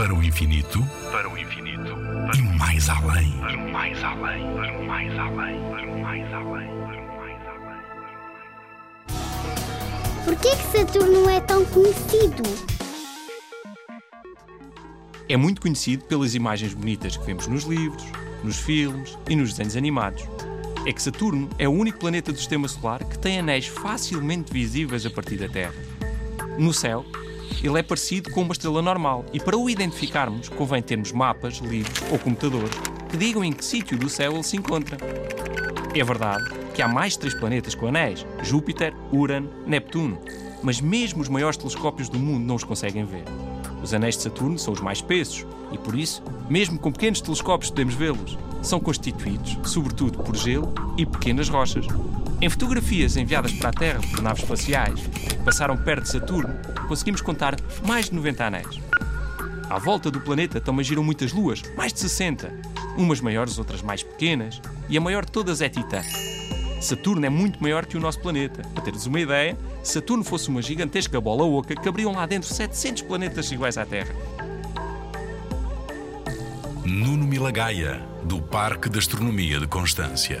Para o infinito, para o infinito, e mais além. para o mais além, para o mais além, para o mais além, para o mais além. Porquê que Saturno é tão conhecido? É muito conhecido pelas imagens bonitas que vemos nos livros, nos filmes e nos desenhos animados. É que Saturno é o único planeta do sistema solar que tem anéis facilmente visíveis a partir da Terra. No céu, ele é parecido com uma estrela normal e para o identificarmos convém termos mapas, livros ou computadores que digam em que sítio do céu ele se encontra. É verdade que há mais de três planetas com anéis: Júpiter, Urano, Neptuno. Mas mesmo os maiores telescópios do mundo não os conseguem ver. Os anéis de Saturno são os mais espessos e, por isso, mesmo com pequenos telescópios podemos vê-los. São constituídos, sobretudo, por gelo e pequenas rochas. Em fotografias enviadas para a Terra por naves espaciais que passaram perto de Saturno, conseguimos contar mais de 90 anéis. À volta do planeta também giram muitas luas, mais de 60. Umas maiores, outras mais pequenas, e a maior de todas é Titã. Saturno é muito maior que o nosso planeta. Para teres uma ideia, se Saturno fosse uma gigantesca bola oca, caberiam lá dentro 700 planetas iguais à Terra. Nuno Milagaya, do Parque de Astronomia de Constância.